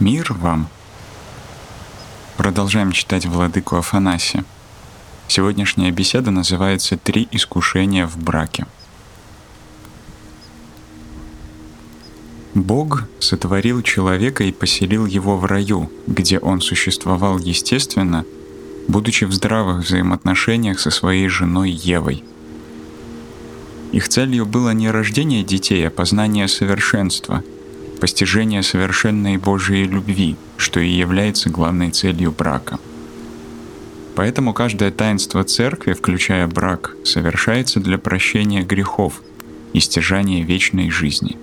Мир вам! Продолжаем читать Владыку Афанасия. Сегодняшняя беседа называется «Три искушения в браке». Бог сотворил человека и поселил его в раю, где он существовал естественно, будучи в здравых взаимоотношениях со своей женой Евой. Их целью было не рождение детей, а познание совершенства — постижение совершенной Божией любви, что и является главной целью брака. Поэтому каждое таинство церкви, включая брак, совершается для прощения грехов и стяжания вечной жизни.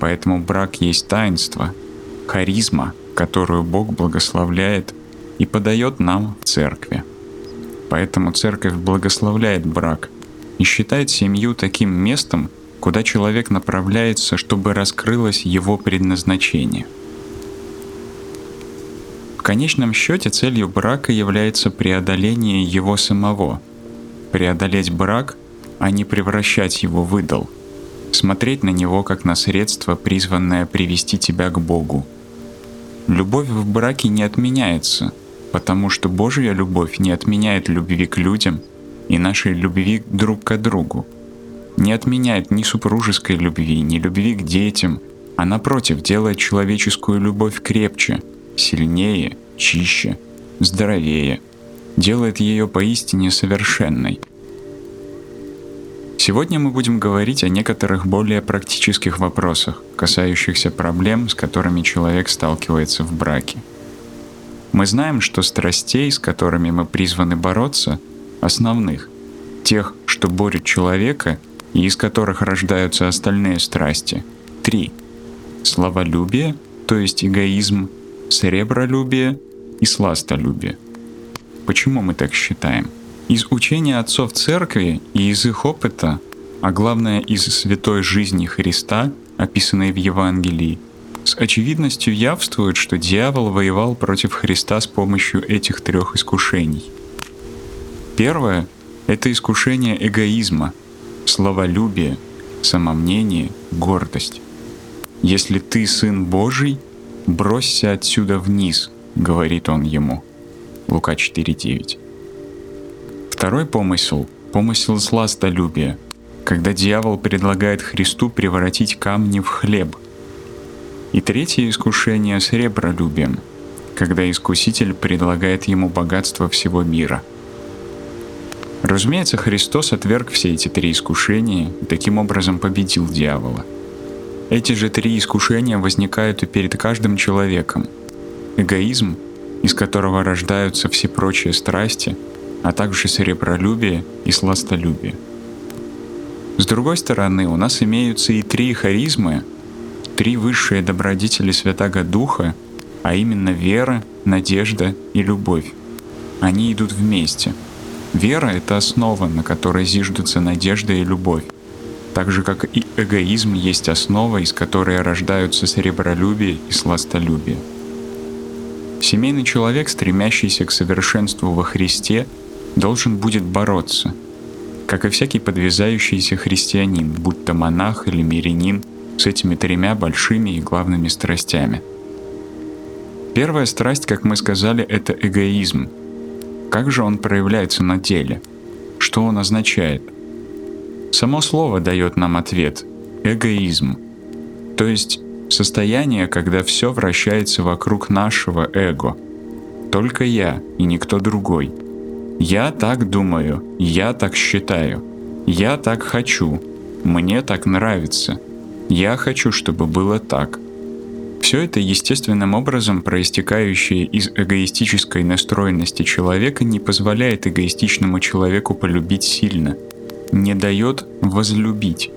Поэтому брак есть таинство, харизма, которую Бог благословляет и подает нам в церкви. Поэтому церковь благословляет брак и считает семью таким местом, куда человек направляется, чтобы раскрылось его предназначение. В конечном счете целью брака является преодоление его самого. Преодолеть брак, а не превращать его в идол. Смотреть на него как на средство, призванное привести тебя к Богу. Любовь в браке не отменяется, потому что Божья любовь не отменяет любви к людям и нашей любви друг к другу не отменяет ни супружеской любви, ни любви к детям, а напротив делает человеческую любовь крепче, сильнее, чище, здоровее, делает ее поистине совершенной. Сегодня мы будем говорить о некоторых более практических вопросах, касающихся проблем, с которыми человек сталкивается в браке. Мы знаем, что страстей, с которыми мы призваны бороться, основных, тех, что борют человека – и из которых рождаются остальные страсти. Три. Славолюбие, то есть эгоизм, сребролюбие и сластолюбие. Почему мы так считаем? Из учения отцов церкви и из их опыта, а главное из святой жизни Христа, описанной в Евангелии, с очевидностью явствует, что дьявол воевал против Христа с помощью этих трех искушений. Первое — это искушение эгоизма — словолюбие, самомнение, гордость. «Если ты сын Божий, бросься отсюда вниз», — говорит он ему. Лука 4.9. Второй помысел — помысел сластолюбия, когда дьявол предлагает Христу превратить камни в хлеб. И третье искушение с когда искуситель предлагает ему богатство всего мира — Разумеется, Христос отверг все эти три искушения и таким образом победил дьявола. Эти же три искушения возникают и перед каждым человеком. Эгоизм, из которого рождаются все прочие страсти, а также сребролюбие и сластолюбие. С другой стороны, у нас имеются и три харизмы, три высшие добродетели Святаго Духа, а именно вера, надежда и любовь. Они идут вместе — Вера — это основа, на которой зиждутся надежда и любовь. Так же, как и эгоизм есть основа, из которой рождаются сребролюбие и сластолюбие. Семейный человек, стремящийся к совершенству во Христе, должен будет бороться, как и всякий подвязающийся христианин, будь то монах или мирянин, с этими тремя большими и главными страстями. Первая страсть, как мы сказали, это эгоизм — как же он проявляется на деле? Что он означает? Само слово дает нам ответ – эгоизм. То есть состояние, когда все вращается вокруг нашего эго. Только я и никто другой. Я так думаю, я так считаю, я так хочу, мне так нравится, я хочу, чтобы было так. Все это естественным образом проистекающее из эгоистической настроенности человека не позволяет эгоистичному человеку полюбить сильно, не дает возлюбить.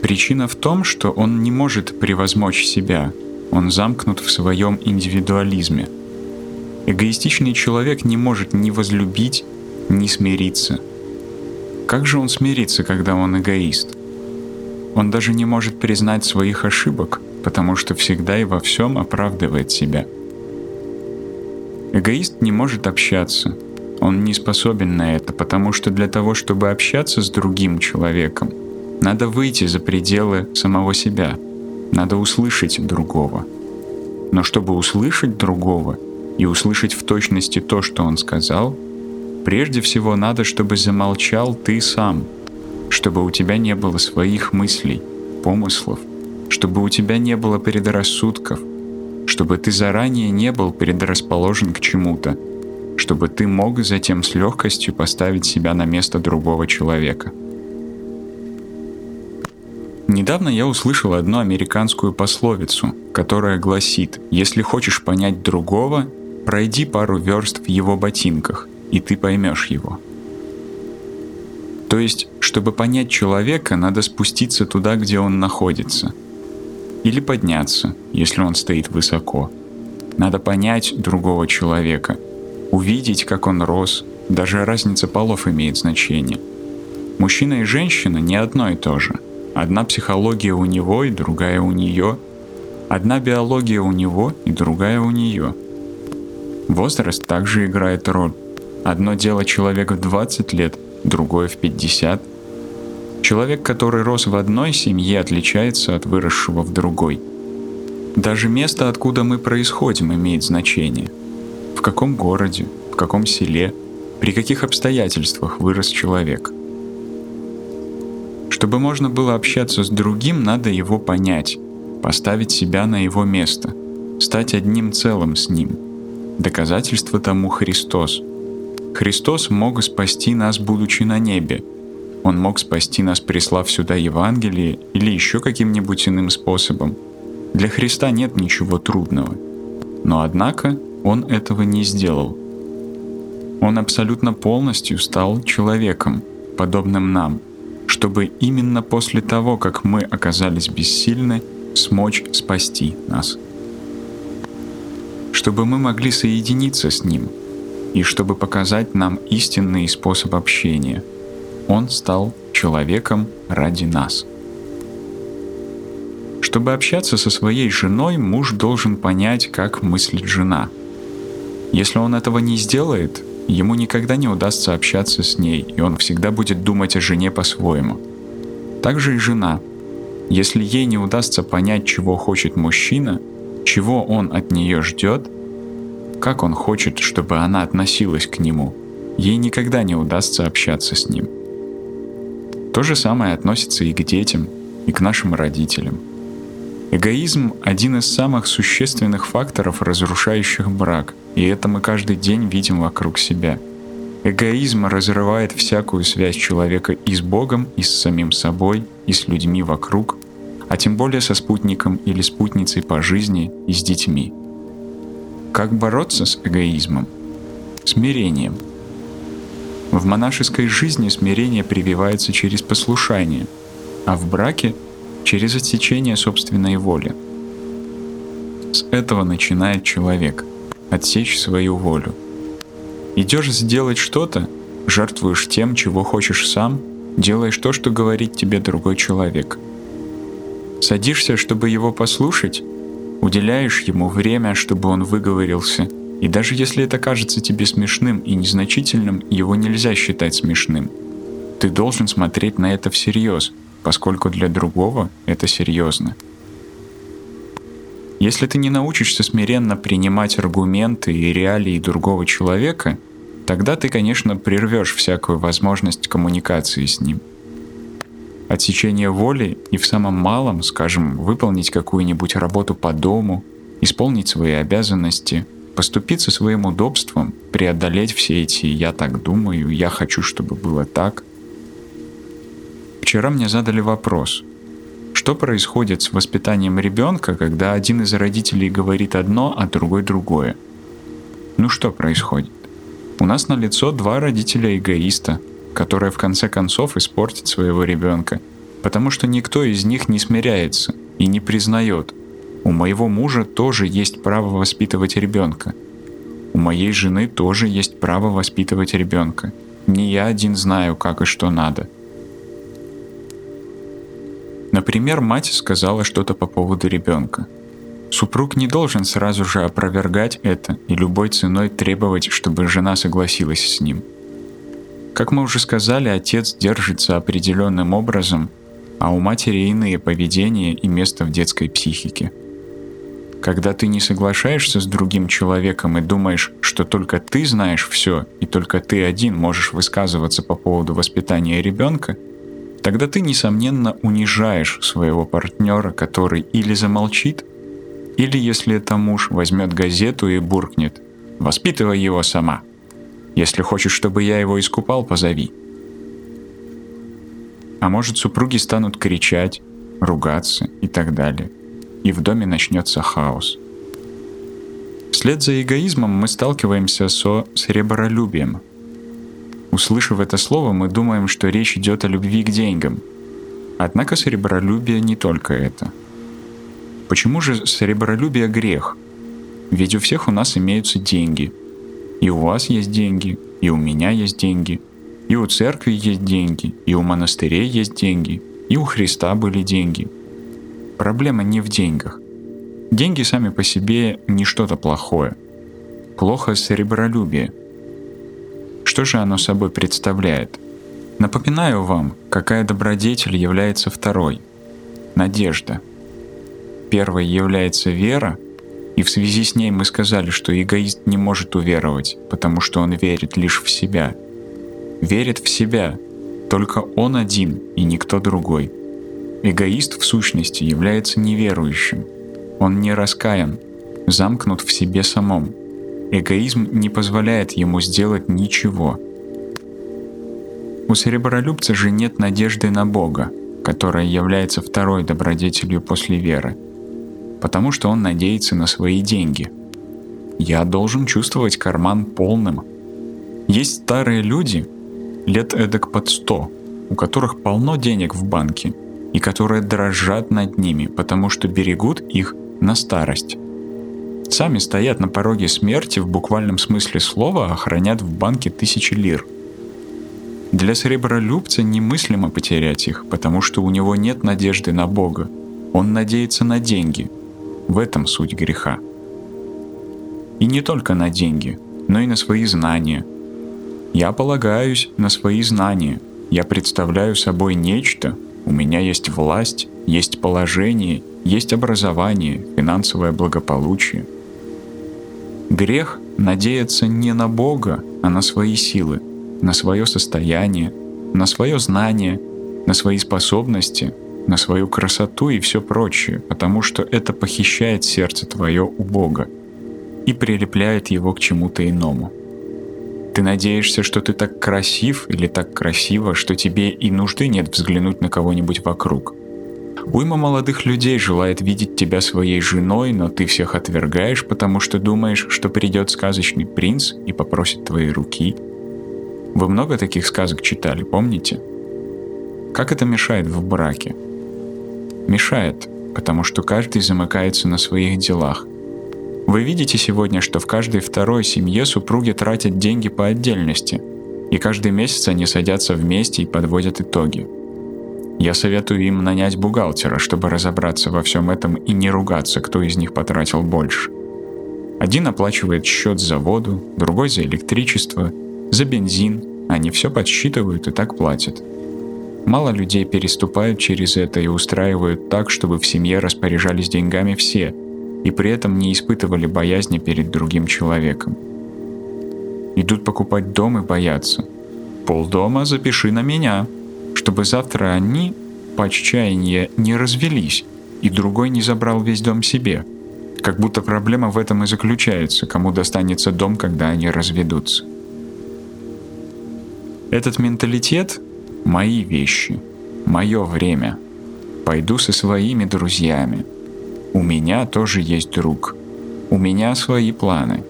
Причина в том, что он не может превозмочь себя, он замкнут в своем индивидуализме. Эгоистичный человек не может ни возлюбить, ни смириться. Как же он смирится, когда он эгоист? Он даже не может признать своих ошибок — потому что всегда и во всем оправдывает себя. Эгоист не может общаться. Он не способен на это, потому что для того, чтобы общаться с другим человеком, надо выйти за пределы самого себя, надо услышать другого. Но чтобы услышать другого и услышать в точности то, что он сказал, прежде всего надо, чтобы замолчал ты сам, чтобы у тебя не было своих мыслей, помыслов, чтобы у тебя не было предрассудков, чтобы ты заранее не был предрасположен к чему-то, чтобы ты мог затем с легкостью поставить себя на место другого человека. Недавно я услышал одну американскую пословицу, которая гласит, если хочешь понять другого, пройди пару верст в его ботинках, и ты поймешь его. То есть, чтобы понять человека, надо спуститься туда, где он находится. Или подняться, если он стоит высоко. Надо понять другого человека, увидеть, как он рос, даже разница полов имеет значение. Мужчина и женщина не одно и то же. Одна психология у него и другая у нее. Одна биология у него и другая у нее. Возраст также играет роль. Одно дело человек в 20 лет, другое в 50. Человек, который рос в одной семье, отличается от выросшего в другой. Даже место, откуда мы происходим, имеет значение – в каком городе, в каком селе, при каких обстоятельствах вырос человек. Чтобы можно было общаться с другим, надо его понять, поставить себя на его место, стать одним целым с ним. Доказательство тому Христос. Христос мог спасти нас, будучи на небе. Он мог спасти нас, прислав сюда Евангелие или еще каким-нибудь иным способом. Для Христа нет ничего трудного. Но однако он этого не сделал. Он абсолютно полностью стал человеком, подобным нам, чтобы именно после того, как мы оказались бессильны, смочь спасти нас. Чтобы мы могли соединиться с Ним, и чтобы показать нам истинный способ общения. Он стал человеком ради нас. Чтобы общаться со своей женой, муж должен понять, как мыслит жена – если он этого не сделает, ему никогда не удастся общаться с ней, и он всегда будет думать о жене по-своему. Также и жена. Если ей не удастся понять, чего хочет мужчина, чего он от нее ждет, как он хочет, чтобы она относилась к нему, ей никогда не удастся общаться с ним. То же самое относится и к детям, и к нашим родителям. Эгоизм – один из самых существенных факторов, разрушающих брак – и это мы каждый день видим вокруг себя. Эгоизм разрывает всякую связь человека и с Богом, и с самим собой, и с людьми вокруг, а тем более со спутником или спутницей по жизни и с детьми. Как бороться с эгоизмом? Смирением. В монашеской жизни смирение прививается через послушание, а в браке — через отсечение собственной воли. С этого начинает человек — отсечь свою волю. Идешь сделать что-то, жертвуешь тем, чего хочешь сам, делаешь то, что говорит тебе другой человек. Садишься, чтобы его послушать, уделяешь ему время, чтобы он выговорился, и даже если это кажется тебе смешным и незначительным, его нельзя считать смешным. Ты должен смотреть на это всерьез, поскольку для другого это серьезно. Если ты не научишься смиренно принимать аргументы и реалии другого человека, тогда ты, конечно, прервешь всякую возможность коммуникации с ним. Отсечение воли и в самом малом, скажем, выполнить какую-нибудь работу по дому, исполнить свои обязанности, поступиться своим удобством, преодолеть все эти «я так думаю», «я хочу, чтобы было так». Вчера мне задали вопрос – что происходит с воспитанием ребенка, когда один из родителей говорит одно, а другой другое? Ну что происходит? У нас на лицо два родителя эгоиста, которые в конце концов испортят своего ребенка, потому что никто из них не смиряется и не признает. У моего мужа тоже есть право воспитывать ребенка. У моей жены тоже есть право воспитывать ребенка. Не я один знаю, как и что надо – Например, мать сказала что-то по поводу ребенка. Супруг не должен сразу же опровергать это и любой ценой требовать, чтобы жена согласилась с ним. Как мы уже сказали, отец держится определенным образом, а у матери иные поведения и место в детской психике. Когда ты не соглашаешься с другим человеком и думаешь, что только ты знаешь все и только ты один можешь высказываться по поводу воспитания ребенка, тогда ты, несомненно, унижаешь своего партнера, который или замолчит, или, если это муж, возьмет газету и буркнет «Воспитывай его сама». Если хочешь, чтобы я его искупал, позови. А может, супруги станут кричать, ругаться и так далее – и в доме начнется хаос. Вслед за эгоизмом мы сталкиваемся со сребролюбием. Услышав это слово, мы думаем, что речь идет о любви к деньгам. Однако сребролюбие не только это. Почему же сребролюбие грех? Ведь у всех у нас имеются деньги. И у вас есть деньги, и у меня есть деньги, и у церкви есть деньги, и у монастырей есть деньги, и у Христа были деньги – Проблема не в деньгах. Деньги сами по себе не что-то плохое. Плохо серебролюбие. Что же оно собой представляет? Напоминаю вам, какая добродетель является второй. Надежда. Первой является вера, и в связи с ней мы сказали, что эгоист не может уверовать, потому что он верит лишь в себя. Верит в себя, только он один и никто другой – Эгоист в сущности является неверующим. Он не раскаян, замкнут в себе самом. Эгоизм не позволяет ему сделать ничего. У серебролюбца же нет надежды на Бога, которая является второй добродетелью после веры, потому что он надеется на свои деньги. Я должен чувствовать карман полным. Есть старые люди, лет эдак под сто, у которых полно денег в банке – и которые дрожат над ними, потому что берегут их на старость. Сами стоят на пороге смерти в буквальном смысле слова, охранят в банке тысячи лир. Для сребролюбца немыслимо потерять их, потому что у него нет надежды на Бога. Он надеется на деньги. В этом суть греха. И не только на деньги, но и на свои знания. Я полагаюсь на свои знания. Я представляю собой нечто, у меня есть власть, есть положение, есть образование, финансовое благополучие. Грех надеяться не на Бога, а на свои силы, на свое состояние, на свое знание, на свои способности, на свою красоту и все прочее, потому что это похищает сердце твое у Бога и прилепляет его к чему-то иному. Ты надеешься, что ты так красив или так красиво, что тебе и нужды нет взглянуть на кого-нибудь вокруг. Уйма молодых людей желает видеть тебя своей женой, но ты всех отвергаешь, потому что думаешь, что придет сказочный принц и попросит твоей руки. Вы много таких сказок читали, помните? Как это мешает в браке? Мешает, потому что каждый замыкается на своих делах, вы видите сегодня, что в каждой второй семье супруги тратят деньги по отдельности, и каждый месяц они садятся вместе и подводят итоги. Я советую им нанять бухгалтера, чтобы разобраться во всем этом и не ругаться, кто из них потратил больше. Один оплачивает счет за воду, другой за электричество, за бензин, они все подсчитывают и так платят. Мало людей переступают через это и устраивают так, чтобы в семье распоряжались деньгами все, и при этом не испытывали боязни перед другим человеком. Идут покупать дом и боятся. Полдома запиши на меня, чтобы завтра они по отчаянию не развелись, и другой не забрал весь дом себе. Как будто проблема в этом и заключается, кому достанется дом, когда они разведутся. Этот менталитет — мои вещи, мое время. Пойду со своими друзьями — у меня тоже есть друг. У меня свои планы.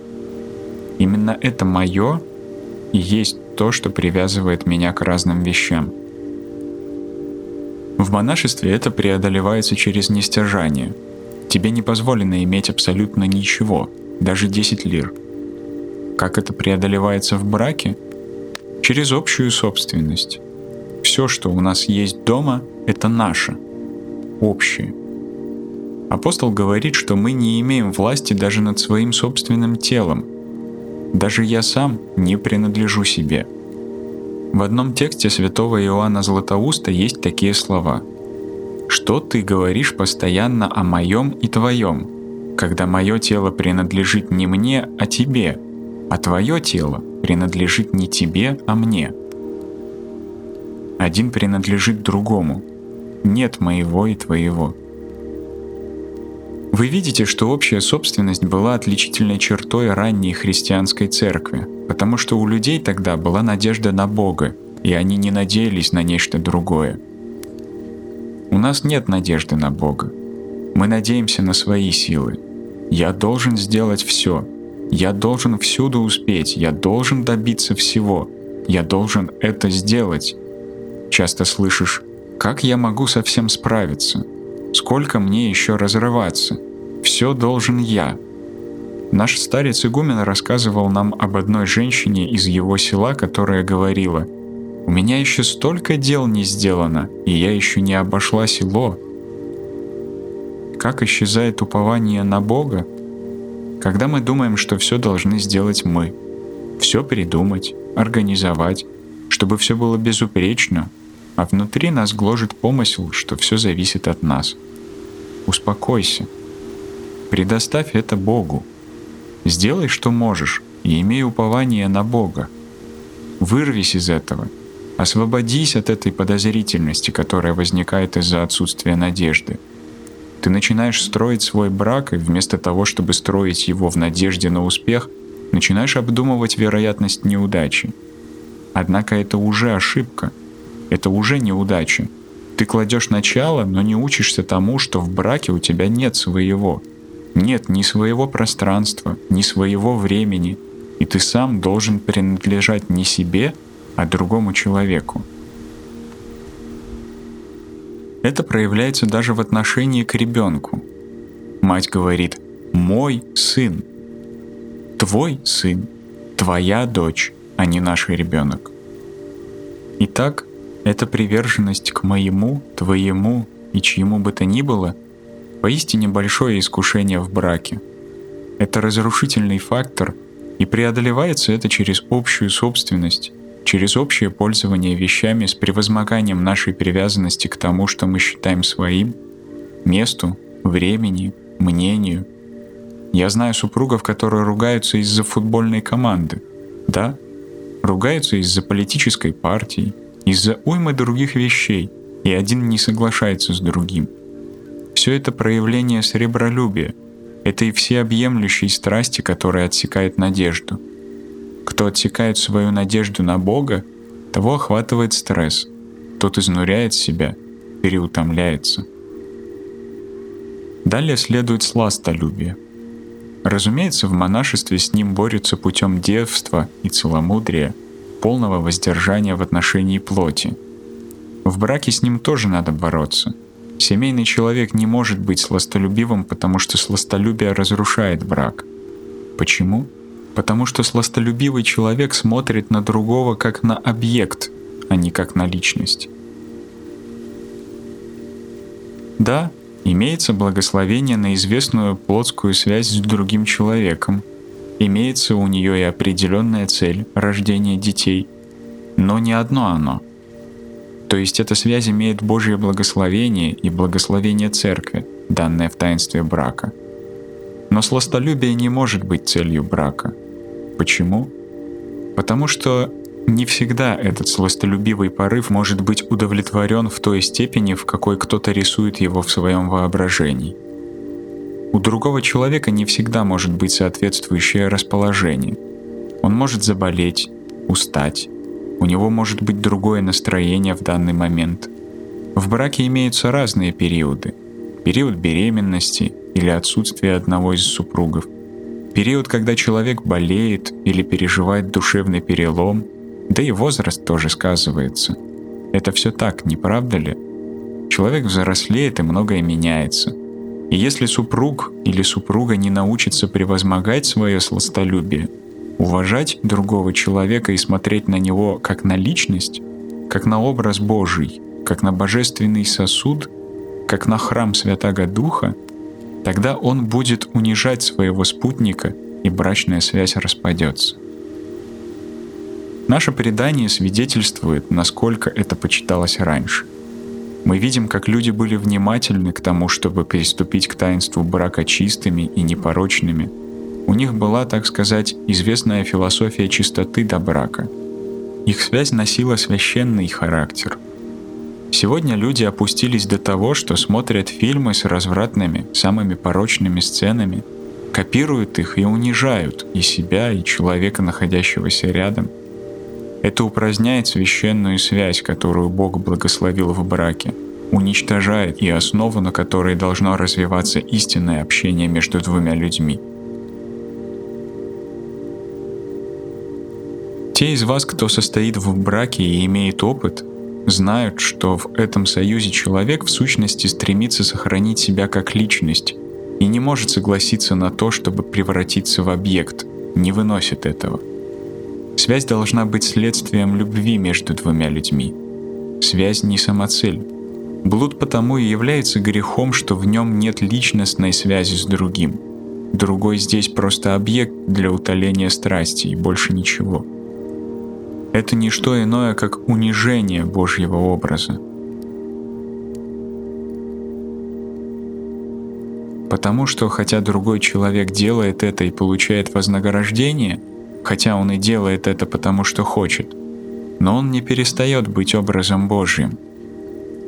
Именно это мое и есть то, что привязывает меня к разным вещам. В монашестве это преодолевается через нестяжание. Тебе не позволено иметь абсолютно ничего, даже 10 лир. Как это преодолевается в браке? Через общую собственность. Все, что у нас есть дома, это наше, общее – Апостол говорит, что мы не имеем власти даже над своим собственным телом. Даже я сам не принадлежу себе. В одном тексте святого Иоанна Златоуста есть такие слова. «Что ты говоришь постоянно о моем и твоем? когда мое тело принадлежит не мне, а тебе, а твое тело принадлежит не тебе, а мне. Один принадлежит другому. Нет моего и твоего. Вы видите, что общая собственность была отличительной чертой ранней христианской церкви, потому что у людей тогда была надежда на Бога, и они не надеялись на нечто другое. У нас нет надежды на Бога. Мы надеемся на свои силы. Я должен сделать все. Я должен всюду успеть. Я должен добиться всего. Я должен это сделать. Часто слышишь, как я могу со всем справиться? Сколько мне еще разрываться? Все должен я. Наш старец игумен рассказывал нам об одной женщине из его села, которая говорила, «У меня еще столько дел не сделано, и я еще не обошла село». Как исчезает упование на Бога? Когда мы думаем, что все должны сделать мы. Все придумать, организовать, чтобы все было безупречно, а внутри нас гложет помысел, что все зависит от нас. Успокойся. Предоставь это Богу. Сделай, что можешь, и имей упование на Бога. Вырвись из этого. Освободись от этой подозрительности, которая возникает из-за отсутствия надежды. Ты начинаешь строить свой брак, и вместо того, чтобы строить его в надежде на успех, начинаешь обдумывать вероятность неудачи. Однако это уже ошибка. Это уже неудача. Ты кладешь начало, но не учишься тому, что в браке у тебя нет своего — нет ни своего пространства, ни своего времени, и ты сам должен принадлежать не себе, а другому человеку. Это проявляется даже в отношении к ребенку. Мать говорит «мой сын», «твой сын», «твоя дочь», а не наш ребенок. Итак, эта приверженность к моему, твоему и чьему бы то ни было – поистине большое искушение в браке. Это разрушительный фактор, и преодолевается это через общую собственность, через общее пользование вещами с превозмоганием нашей привязанности к тому, что мы считаем своим, месту, времени, мнению. Я знаю супругов, которые ругаются из-за футбольной команды. Да, ругаются из-за политической партии, из-за уймы других вещей, и один не соглашается с другим — все это проявление сребролюбия, это и всеобъемлющей страсти, которая отсекает надежду. Кто отсекает свою надежду на Бога, того охватывает стресс, тот изнуряет себя, переутомляется. Далее следует сластолюбие. Разумеется, в монашестве с ним борются путем девства и целомудрия, полного воздержания в отношении плоти. В браке с ним тоже надо бороться — Семейный человек не может быть сластолюбивым, потому что сластолюбие разрушает брак. Почему? Потому что сластолюбивый человек смотрит на другого как на объект, а не как на личность. Да, имеется благословение на известную плотскую связь с другим человеком. Имеется у нее и определенная цель — рождение детей. Но не одно оно — то есть эта связь имеет Божье благословение и благословение Церкви, данное в таинстве брака. Но сластолюбие не может быть целью брака. Почему? Потому что не всегда этот сластолюбивый порыв может быть удовлетворен в той степени, в какой кто-то рисует его в своем воображении. У другого человека не всегда может быть соответствующее расположение. Он может заболеть, устать, у него может быть другое настроение в данный момент. В браке имеются разные периоды. Период беременности или отсутствия одного из супругов. Период, когда человек болеет или переживает душевный перелом, да и возраст тоже сказывается. Это все так, не правда ли? Человек взрослеет и многое меняется. И если супруг или супруга не научится превозмогать свое сластолюбие – уважать другого человека и смотреть на него как на личность, как на образ Божий, как на божественный сосуд, как на храм Святаго Духа, тогда он будет унижать своего спутника, и брачная связь распадется. Наше предание свидетельствует, насколько это почиталось раньше. Мы видим, как люди были внимательны к тому, чтобы приступить к таинству брака чистыми и непорочными. У них была, так сказать, известная философия чистоты до брака. Их связь носила священный характер. Сегодня люди опустились до того, что смотрят фильмы с развратными, самыми порочными сценами, копируют их и унижают и себя, и человека, находящегося рядом – это упраздняет священную связь, которую Бог благословил в браке, уничтожает и основу, на которой должно развиваться истинное общение между двумя людьми. Те из вас, кто состоит в браке и имеет опыт, знают, что в этом союзе человек в сущности стремится сохранить себя как личность и не может согласиться на то, чтобы превратиться в объект, не выносит этого – Связь должна быть следствием любви между двумя людьми. Связь не самоцель. Блуд потому и является грехом, что в нем нет личностной связи с другим. Другой здесь просто объект для утоления страсти и больше ничего. Это не что иное, как унижение Божьего образа. Потому что хотя другой человек делает это и получает вознаграждение – хотя он и делает это потому, что хочет. Но он не перестает быть образом Божьим.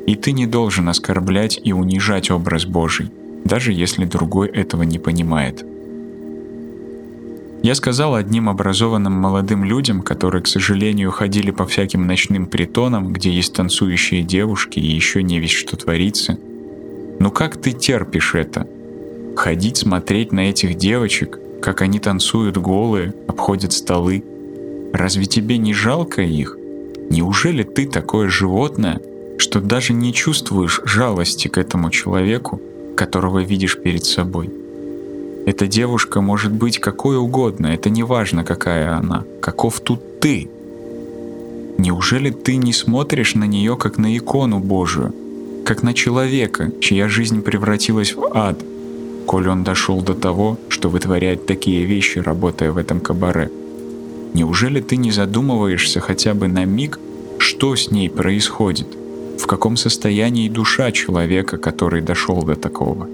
И ты не должен оскорблять и унижать образ Божий, даже если другой этого не понимает. Я сказал одним образованным молодым людям, которые, к сожалению, ходили по всяким ночным притонам, где есть танцующие девушки и еще не весь что творится. Ну как ты терпишь это? Ходить смотреть на этих девочек, как они танцуют голые, обходят столы. Разве тебе не жалко их? Неужели ты такое животное, что даже не чувствуешь жалости к этому человеку, которого видишь перед собой? Эта девушка может быть какой угодно, это не важно, какая она, каков тут ты. Неужели ты не смотришь на нее как на икону Божию, как на человека, чья жизнь превратилась в ад – коль он дошел до того, что вытворяет такие вещи, работая в этом кабаре. Неужели ты не задумываешься хотя бы на миг, что с ней происходит? В каком состоянии душа человека, который дошел до такого?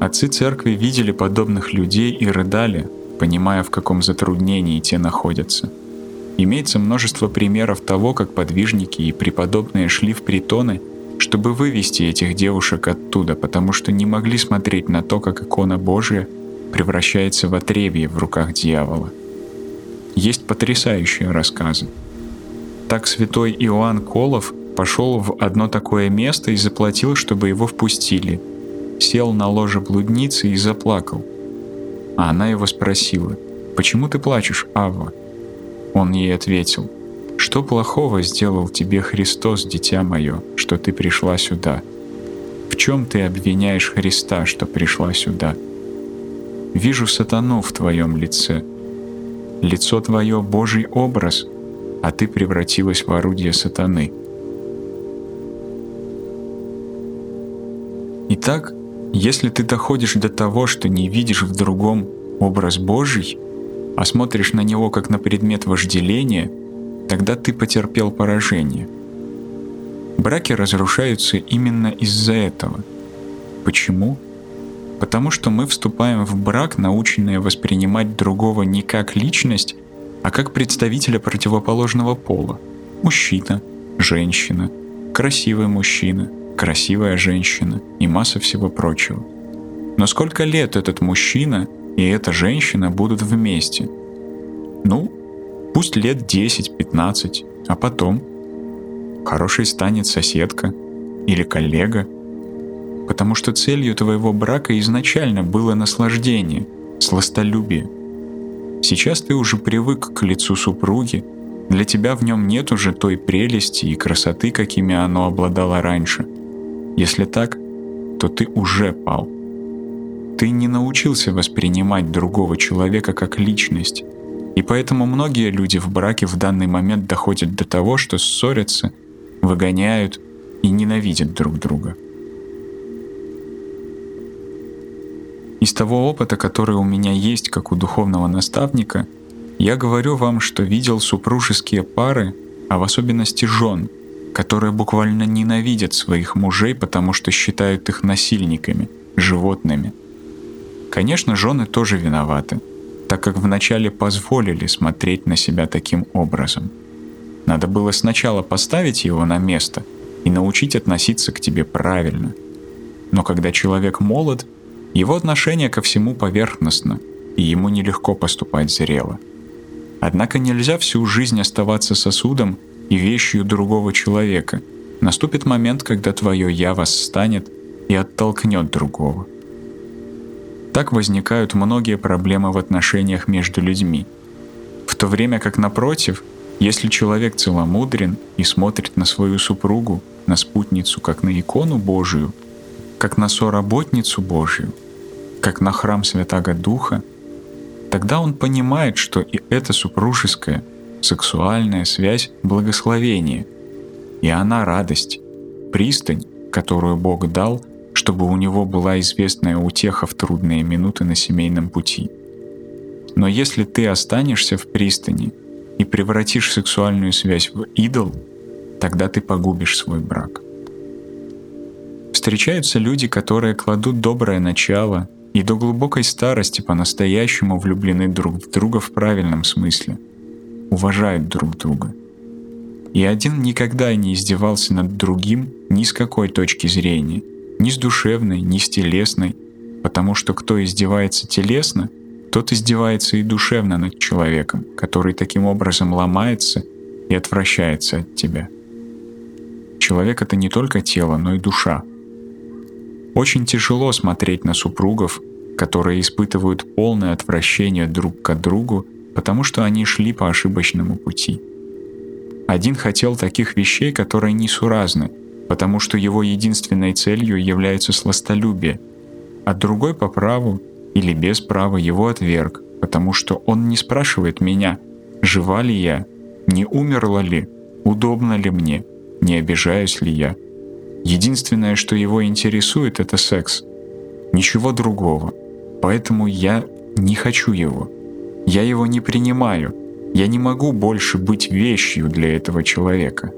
Отцы церкви видели подобных людей и рыдали, понимая, в каком затруднении те находятся. Имеется множество примеров того, как подвижники и преподобные шли в притоны – чтобы вывести этих девушек оттуда, потому что не могли смотреть на то, как икона Божия превращается в отребье в руках дьявола. Есть потрясающие рассказы. Так святой Иоанн Колов пошел в одно такое место и заплатил, чтобы его впустили. Сел на ложе блудницы и заплакал. А она его спросила, «Почему ты плачешь, Ава?» Он ей ответил – что плохого сделал тебе Христос, дитя мое, что ты пришла сюда? В чем ты обвиняешь Христа, что пришла сюда? Вижу сатану в твоем лице. Лицо твое — Божий образ, а ты превратилась в орудие сатаны. Итак, если ты доходишь до того, что не видишь в другом образ Божий, а смотришь на него как на предмет вожделения — тогда ты потерпел поражение. Браки разрушаются именно из-за этого. Почему? Потому что мы вступаем в брак, наученные воспринимать другого не как личность, а как представителя противоположного пола. Мужчина, женщина, красивый мужчина, красивая женщина и масса всего прочего. Но сколько лет этот мужчина и эта женщина будут вместе? Ну, Пусть лет 10-15, а потом хорошей станет соседка или коллега, потому что целью твоего брака изначально было наслаждение, сластолюбие. Сейчас ты уже привык к лицу супруги, для тебя в нем нет уже той прелести и красоты, какими оно обладало раньше. Если так, то ты уже пал. Ты не научился воспринимать другого человека как личность, и поэтому многие люди в браке в данный момент доходят до того, что ссорятся, выгоняют и ненавидят друг друга. Из того опыта, который у меня есть как у духовного наставника, я говорю вам, что видел супружеские пары, а в особенности жен, которые буквально ненавидят своих мужей, потому что считают их насильниками, животными. Конечно, жены тоже виноваты, так как вначале позволили смотреть на себя таким образом. Надо было сначала поставить его на место и научить относиться к тебе правильно. Но когда человек молод, его отношение ко всему поверхностно, и ему нелегко поступать зрело. Однако нельзя всю жизнь оставаться сосудом и вещью другого человека. Наступит момент, когда твое «я» восстанет и оттолкнет другого. Так возникают многие проблемы в отношениях между людьми. В то время как напротив, если человек целомудрен и смотрит на свою супругу, на спутницу, как на икону Божию, как на соработницу Божию, как на храм Святаго Духа, тогда он понимает, что и эта супружеская, сексуальная связь — благословение, и она — радость, пристань, которую Бог дал, чтобы у него была известная утеха в трудные минуты на семейном пути. Но если ты останешься в пристани и превратишь сексуальную связь в идол, тогда ты погубишь свой брак. Встречаются люди, которые кладут доброе начало и до глубокой старости по-настоящему влюблены друг в друга в правильном смысле, уважают друг друга. И один никогда не издевался над другим ни с какой точки зрения, ни с душевной, ни с телесной, потому что кто издевается телесно, тот издевается и душевно над человеком, который таким образом ломается и отвращается от тебя. Человек — это не только тело, но и душа — очень тяжело смотреть на супругов, которые испытывают полное отвращение друг к другу, потому что они шли по ошибочному пути. Один хотел таких вещей, которые несуразны, потому что его единственной целью является сластолюбие, а другой по праву или без права его отверг, потому что он не спрашивает меня, жива ли я, не умерла ли, удобно ли мне, не обижаюсь ли я. Единственное, что его интересует, это секс. Ничего другого. Поэтому я не хочу его. Я его не принимаю. Я не могу больше быть вещью для этого человека.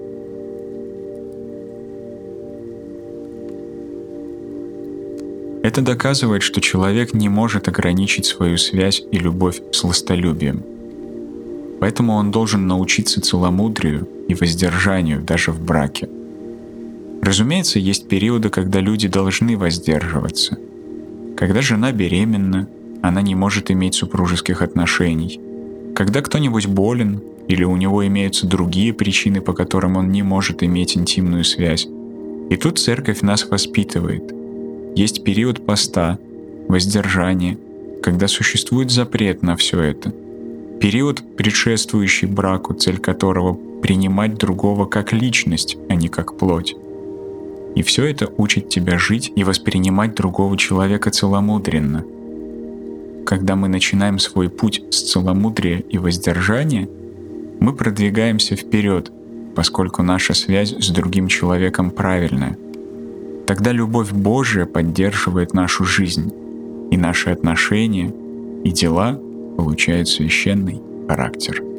Это доказывает, что человек не может ограничить свою связь и любовь сластолюбием. Поэтому он должен научиться целомудрию и воздержанию даже в браке. Разумеется, есть периоды, когда люди должны воздерживаться. Когда жена беременна, она не может иметь супружеских отношений. Когда кто-нибудь болен или у него имеются другие причины, по которым он не может иметь интимную связь. И тут церковь нас воспитывает. Есть период поста, воздержания, когда существует запрет на все это. Период, предшествующий браку, цель которого — принимать другого как личность, а не как плоть. И все это учит тебя жить и воспринимать другого человека целомудренно. Когда мы начинаем свой путь с целомудрия и воздержания, мы продвигаемся вперед, поскольку наша связь с другим человеком правильная. Тогда любовь Божия поддерживает нашу жизнь, и наши отношения и дела получают священный характер.